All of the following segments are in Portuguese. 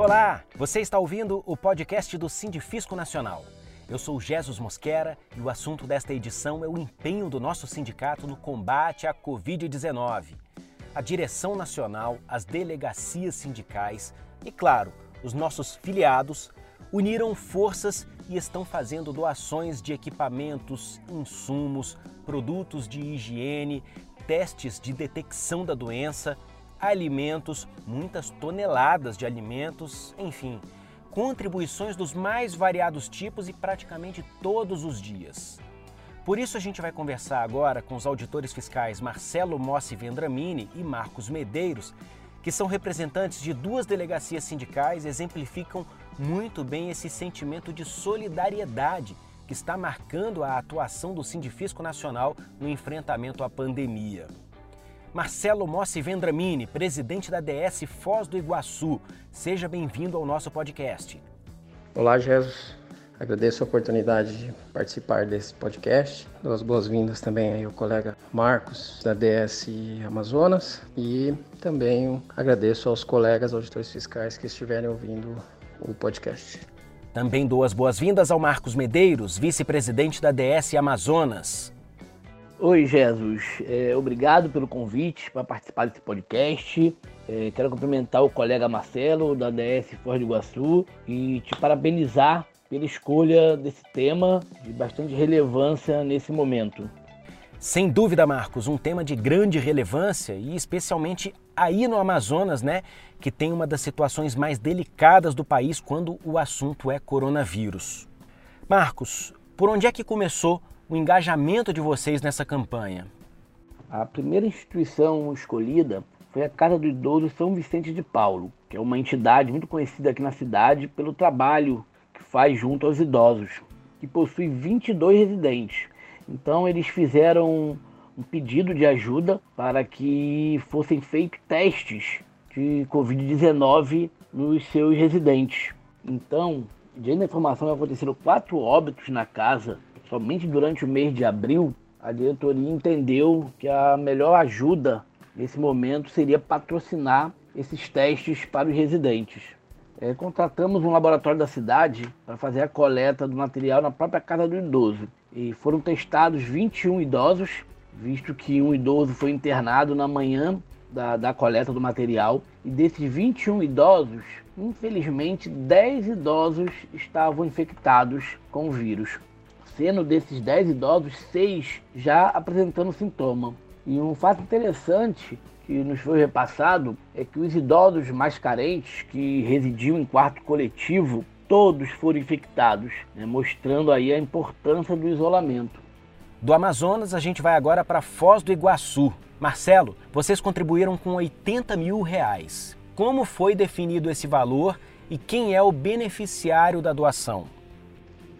Olá, você está ouvindo o podcast do Sindifisco Nacional. Eu sou Jesus Mosquera e o assunto desta edição é o empenho do nosso sindicato no combate à Covid-19. A direção nacional, as delegacias sindicais e, claro, os nossos filiados uniram forças e estão fazendo doações de equipamentos, insumos, produtos de higiene, testes de detecção da doença, alimentos, muitas toneladas de alimentos, enfim, contribuições dos mais variados tipos e praticamente todos os dias. Por isso a gente vai conversar agora com os auditores fiscais Marcelo Mossi Vendramini e Marcos Medeiros, que são representantes de duas delegacias sindicais, exemplificam muito bem esse sentimento de solidariedade que está marcando a atuação do Sindifisco Nacional no enfrentamento à pandemia. Marcelo Mossi Vendramini, presidente da DS Foz do Iguaçu, seja bem-vindo ao nosso podcast. Olá, Jesus. Agradeço a oportunidade de participar desse podcast. Dou as boas-vindas também ao colega Marcos, da DS Amazonas, e também agradeço aos colegas auditores fiscais que estiverem ouvindo o podcast. Também dou as boas-vindas ao Marcos Medeiros, vice-presidente da DS Amazonas. Oi, Jesus. É, obrigado pelo convite para participar desse podcast. É, quero cumprimentar o colega Marcelo, da DS Foz do Iguaçu, e te parabenizar pela escolha desse tema de bastante relevância nesse momento. Sem dúvida, Marcos, um tema de grande relevância e especialmente aí no Amazonas, né, que tem uma das situações mais delicadas do país quando o assunto é coronavírus. Marcos, por onde é que começou o engajamento de vocês nessa campanha? A primeira instituição escolhida foi a Casa do Idoso São Vicente de Paulo, que é uma entidade muito conhecida aqui na cidade pelo trabalho que faz junto aos idosos, que possui 22 residentes então eles fizeram um pedido de ajuda para que fossem feitos testes de Covid-19 nos seus residentes. Então, da informação aconteceram quatro óbitos na casa somente durante o mês de abril. A diretoria entendeu que a melhor ajuda nesse momento seria patrocinar esses testes para os residentes. É, contratamos um laboratório da cidade para fazer a coleta do material na própria casa do idoso. E foram testados 21 idosos, visto que um idoso foi internado na manhã da, da coleta do material. E desses 21 idosos, infelizmente 10 idosos estavam infectados com o vírus. Sendo desses 10 idosos, 6 já apresentando sintoma. E um fato interessante que nos foi repassado é que os idosos mais carentes que residiam em quarto coletivo, todos foram infectados, né, mostrando aí a importância do isolamento. Do Amazonas, a gente vai agora para Foz do Iguaçu. Marcelo, vocês contribuíram com 80 mil reais. Como foi definido esse valor e quem é o beneficiário da doação?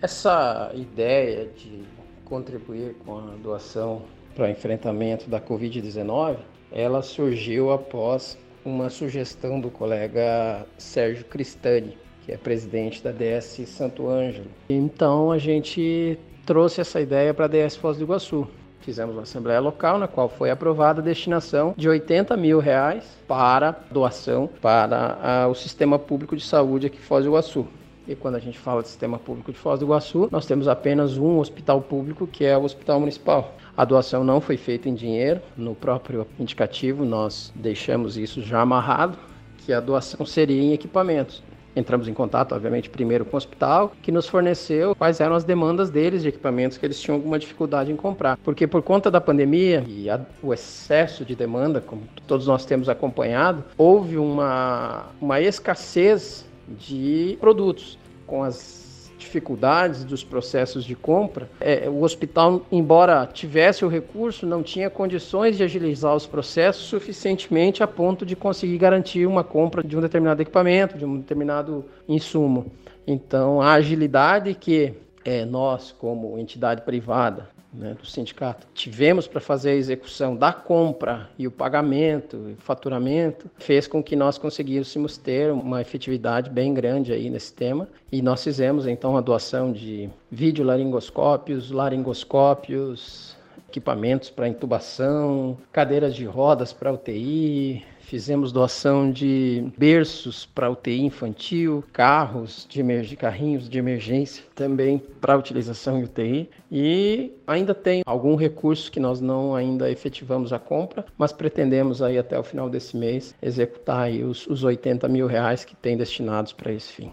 Essa ideia de contribuir com a doação para o enfrentamento da Covid-19 ela surgiu após uma sugestão do colega Sérgio Cristani, que é presidente da DS Santo Ângelo. Então a gente trouxe essa ideia para a DS Foz do Iguaçu. Fizemos uma assembleia local na qual foi aprovada a destinação de 80 mil reais para doação para a, o sistema público de saúde aqui em Foz do Iguaçu. E quando a gente fala de sistema público de Foz do Iguaçu, nós temos apenas um hospital público, que é o Hospital Municipal. A doação não foi feita em dinheiro, no próprio indicativo nós deixamos isso já amarrado, que a doação seria em equipamentos. Entramos em contato, obviamente, primeiro com o hospital, que nos forneceu quais eram as demandas deles de equipamentos que eles tinham alguma dificuldade em comprar. Porque por conta da pandemia e a, o excesso de demanda, como todos nós temos acompanhado, houve uma, uma escassez de produtos. Com as dificuldades dos processos de compra, é, o hospital, embora tivesse o recurso, não tinha condições de agilizar os processos suficientemente a ponto de conseguir garantir uma compra de um determinado equipamento, de um determinado insumo. Então, a agilidade que é, nós, como entidade privada, né, do sindicato. Tivemos para fazer a execução da compra e o pagamento, o faturamento, fez com que nós conseguíssemos ter uma efetividade bem grande aí nesse tema. E nós fizemos então a doação de videolaringoscópios, laringoscópios, equipamentos para intubação, cadeiras de rodas para UTI, Fizemos doação de berços para UTI infantil, carros de carrinhos de emergência também para utilização em UTI e ainda tem algum recurso que nós não ainda efetivamos a compra, mas pretendemos aí até o final desse mês executar aí os, os 80 mil reais que tem destinados para esse fim.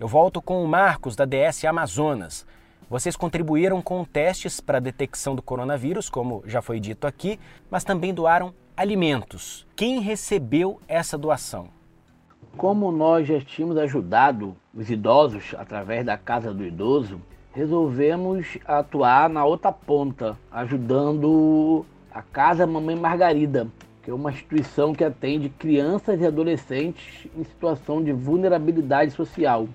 Eu volto com o Marcos da DS Amazonas. Vocês contribuíram com testes para a detecção do coronavírus, como já foi dito aqui, mas também doaram alimentos. Quem recebeu essa doação? Como nós já tínhamos ajudado os idosos através da Casa do Idoso, resolvemos atuar na outra ponta, ajudando a Casa Mamãe Margarida, que é uma instituição que atende crianças e adolescentes em situação de vulnerabilidade social.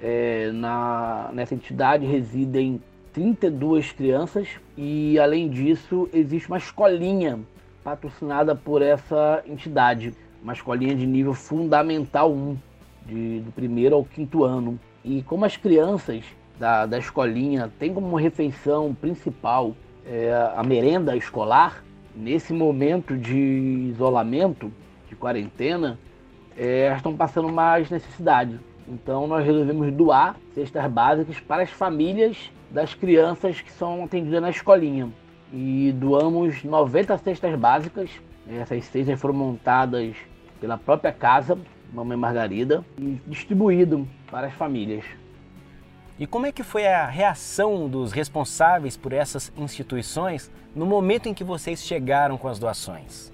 É, na, nessa entidade residem 32 crianças e, além disso, existe uma escolinha patrocinada por essa entidade, uma escolinha de nível fundamental 1, de, do primeiro ao quinto ano. E como as crianças da, da escolinha têm como refeição principal é, a merenda escolar, nesse momento de isolamento, de quarentena, é, elas estão passando mais necessidade. Então nós resolvemos doar cestas básicas para as famílias das crianças que são atendidas na escolinha. E doamos 90 cestas básicas. Essas cestas foram montadas pela própria casa, Mamãe Margarida, e distribuído para as famílias. E como é que foi a reação dos responsáveis por essas instituições no momento em que vocês chegaram com as doações?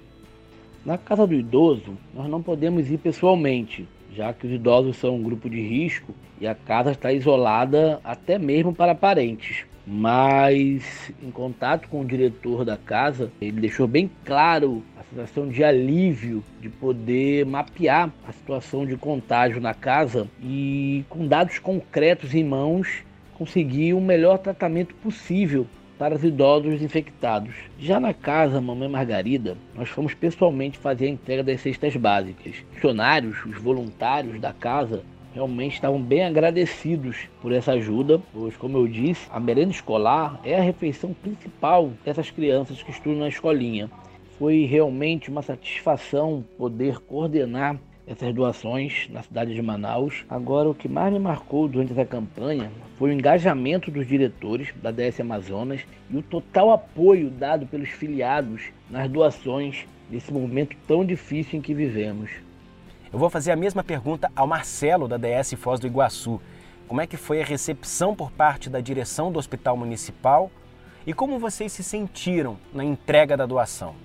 Na casa do idoso, nós não podemos ir pessoalmente, já que os idosos são um grupo de risco e a casa está isolada até mesmo para parentes. Mas em contato com o diretor da casa, ele deixou bem claro a sensação de alívio de poder mapear a situação de contágio na casa e com dados concretos em mãos conseguir o melhor tratamento possível para os idosos infectados. Já na casa Mamãe Margarida, nós fomos pessoalmente fazer a entrega das cestas básicas. Os funcionários, os voluntários da casa, realmente estavam bem agradecidos por essa ajuda, pois, como eu disse, a merenda escolar é a refeição principal dessas crianças que estudam na escolinha. Foi realmente uma satisfação poder coordenar essas doações na cidade de Manaus. Agora, o que mais me marcou durante essa campanha foi o engajamento dos diretores da DS Amazonas e o total apoio dado pelos filiados nas doações nesse momento tão difícil em que vivemos. Eu vou fazer a mesma pergunta ao Marcelo da DS Foz do Iguaçu. Como é que foi a recepção por parte da direção do Hospital Municipal e como vocês se sentiram na entrega da doação?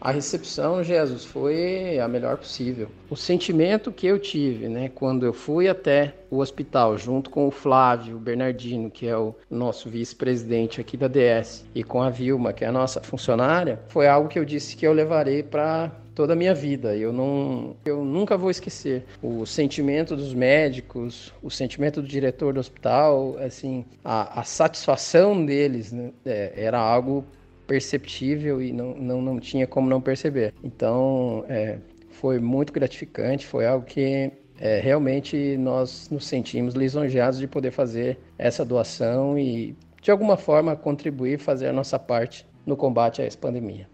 A recepção, Jesus, foi a melhor possível. O sentimento que eu tive, né, quando eu fui até o hospital, junto com o Flávio Bernardino, que é o nosso vice-presidente aqui da DS, e com a Vilma, que é a nossa funcionária, foi algo que eu disse que eu levarei para toda a minha vida. Eu não, eu nunca vou esquecer o sentimento dos médicos, o sentimento do diretor do hospital, assim, a, a satisfação deles, né, é, era algo perceptível e não, não, não tinha como não perceber. Então, é, foi muito gratificante, foi algo que é, realmente nós nos sentimos lisonjeados de poder fazer essa doação e, de alguma forma, contribuir, fazer a nossa parte no combate a essa pandemia.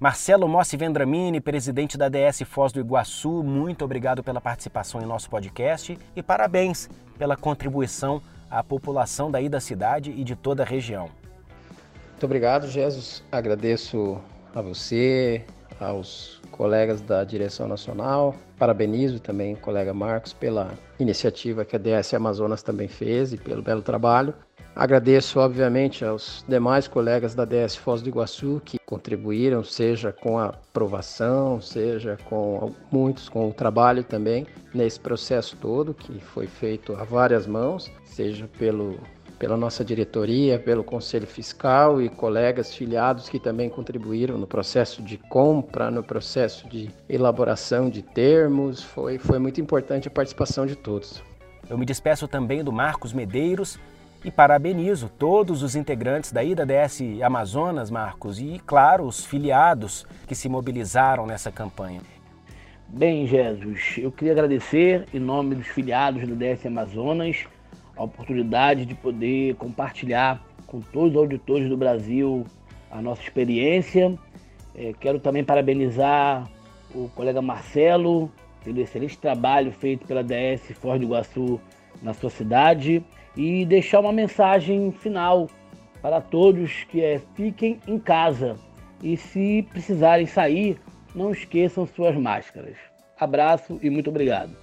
Marcelo Mossi Vendramini, presidente da DS Foz do Iguaçu, muito obrigado pela participação em nosso podcast e parabéns pela contribuição à população daí da cidade e de toda a região. Muito obrigado, Jesus. Agradeço a você, aos colegas da direção nacional. Parabenizo também o colega Marcos pela iniciativa que a DS Amazonas também fez e pelo belo trabalho. Agradeço, obviamente, aos demais colegas da DS Foz do Iguaçu que contribuíram, seja com a aprovação, seja com muitos com o trabalho também nesse processo todo que foi feito a várias mãos, seja pelo pela nossa diretoria, pelo Conselho Fiscal e colegas filiados que também contribuíram no processo de compra, no processo de elaboração de termos. Foi, foi muito importante a participação de todos. Eu me despeço também do Marcos Medeiros e parabenizo todos os integrantes da IDADS Amazonas, Marcos, e, claro, os filiados que se mobilizaram nessa campanha. Bem, Jesus, eu queria agradecer em nome dos filiados do DS Amazonas a oportunidade de poder compartilhar com todos os auditores do Brasil a nossa experiência. É, quero também parabenizar o colega Marcelo pelo excelente trabalho feito pela DS Ford Iguaçu na sua cidade e deixar uma mensagem final para todos que é fiquem em casa e se precisarem sair, não esqueçam suas máscaras. Abraço e muito obrigado.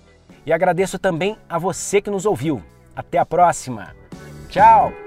E agradeço também a você que nos ouviu. Até a próxima. Tchau!